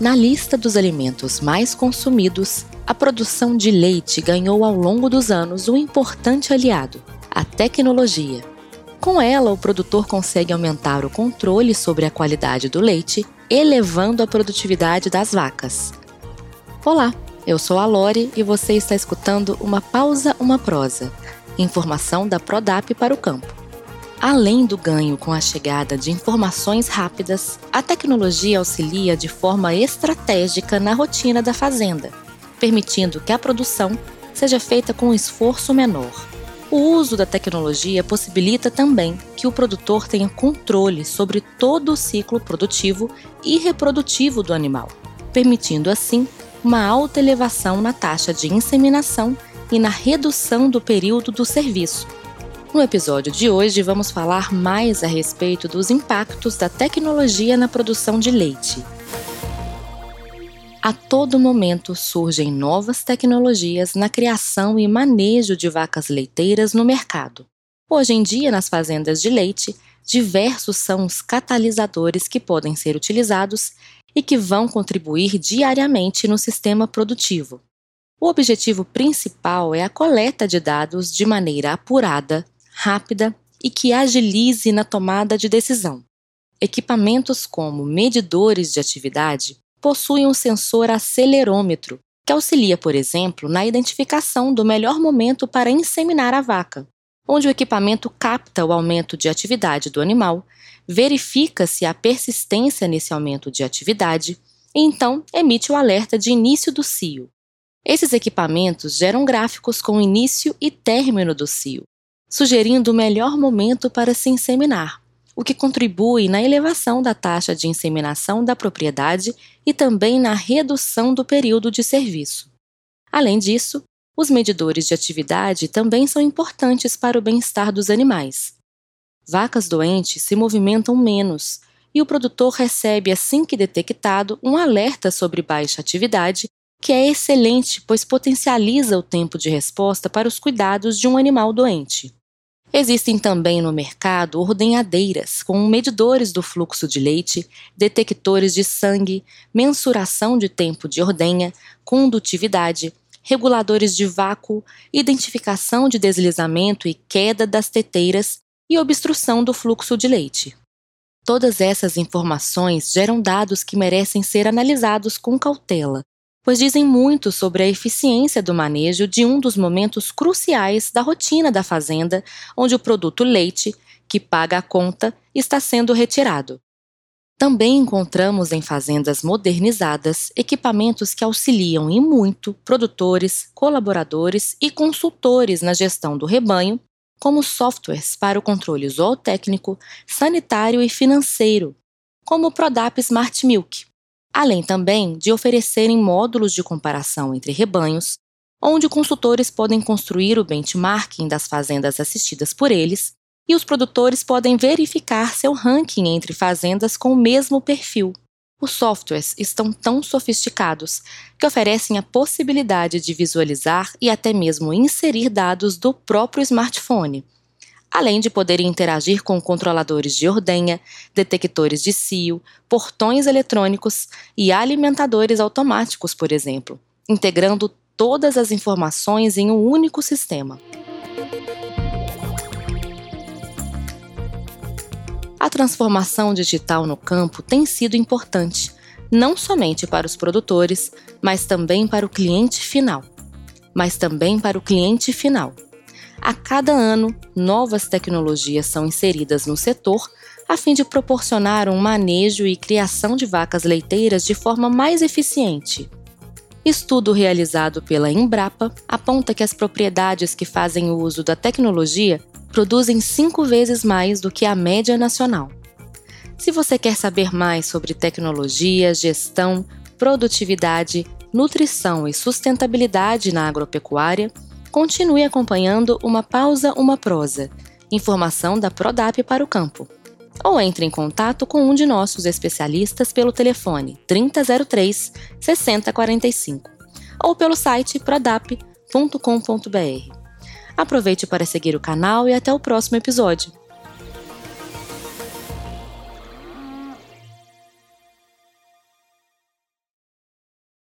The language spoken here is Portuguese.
Na lista dos alimentos mais consumidos, a produção de leite ganhou ao longo dos anos um importante aliado: a tecnologia. Com ela, o produtor consegue aumentar o controle sobre a qualidade do leite, elevando a produtividade das vacas. Olá, eu sou a Lore e você está escutando uma pausa, uma prosa. Informação da Prodap para o campo. Além do ganho com a chegada de informações rápidas, a tecnologia auxilia de forma estratégica na rotina da fazenda, permitindo que a produção seja feita com um esforço menor. O uso da tecnologia possibilita também que o produtor tenha controle sobre todo o ciclo produtivo e reprodutivo do animal, permitindo assim uma alta elevação na taxa de inseminação e na redução do período do serviço. No episódio de hoje, vamos falar mais a respeito dos impactos da tecnologia na produção de leite. A todo momento surgem novas tecnologias na criação e manejo de vacas leiteiras no mercado. Hoje em dia, nas fazendas de leite, diversos são os catalisadores que podem ser utilizados e que vão contribuir diariamente no sistema produtivo. O objetivo principal é a coleta de dados de maneira apurada, rápida e que agilize na tomada de decisão. Equipamentos como medidores de atividade possuem um sensor acelerômetro, que auxilia, por exemplo, na identificação do melhor momento para inseminar a vaca, onde o equipamento capta o aumento de atividade do animal verifica-se a persistência nesse aumento de atividade e então emite o alerta de início do cio. Esses equipamentos geram gráficos com início e término do cio, sugerindo o melhor momento para se inseminar, o que contribui na elevação da taxa de inseminação da propriedade e também na redução do período de serviço. Além disso, os medidores de atividade também são importantes para o bem-estar dos animais. Vacas doentes se movimentam menos e o produtor recebe, assim que detectado, um alerta sobre baixa atividade, que é excelente, pois potencializa o tempo de resposta para os cuidados de um animal doente. Existem também no mercado ordenhadeiras com medidores do fluxo de leite, detectores de sangue, mensuração de tempo de ordenha, condutividade, reguladores de vácuo, identificação de deslizamento e queda das teteiras e obstrução do fluxo de leite. Todas essas informações geram dados que merecem ser analisados com cautela, pois dizem muito sobre a eficiência do manejo de um dos momentos cruciais da rotina da fazenda, onde o produto leite, que paga a conta, está sendo retirado. Também encontramos em fazendas modernizadas equipamentos que auxiliam em muito produtores, colaboradores e consultores na gestão do rebanho como softwares para o controle zootécnico, sanitário e financeiro, como o Prodap Smart Milk, além também de oferecerem módulos de comparação entre rebanhos, onde consultores podem construir o benchmarking das fazendas assistidas por eles e os produtores podem verificar seu ranking entre fazendas com o mesmo perfil. Os softwares estão tão sofisticados que oferecem a possibilidade de visualizar e até mesmo inserir dados do próprio smartphone, além de poderem interagir com controladores de ordenha, detectores de cio, portões eletrônicos e alimentadores automáticos, por exemplo, integrando todas as informações em um único sistema. A transformação digital no campo tem sido importante, não somente para os produtores, mas também para o cliente final. Mas também para o cliente final. A cada ano, novas tecnologias são inseridas no setor a fim de proporcionar um manejo e criação de vacas leiteiras de forma mais eficiente. Estudo realizado pela Embrapa aponta que as propriedades que fazem uso da tecnologia produzem cinco vezes mais do que a média nacional. Se você quer saber mais sobre tecnologia, gestão, produtividade, nutrição e sustentabilidade na agropecuária, continue acompanhando Uma Pausa, Uma Prosa, informação da Prodap para o campo. Ou entre em contato com um de nossos especialistas pelo telefone 3003 6045 ou pelo site prodap.com.br. Aproveite para seguir o canal e até o próximo episódio.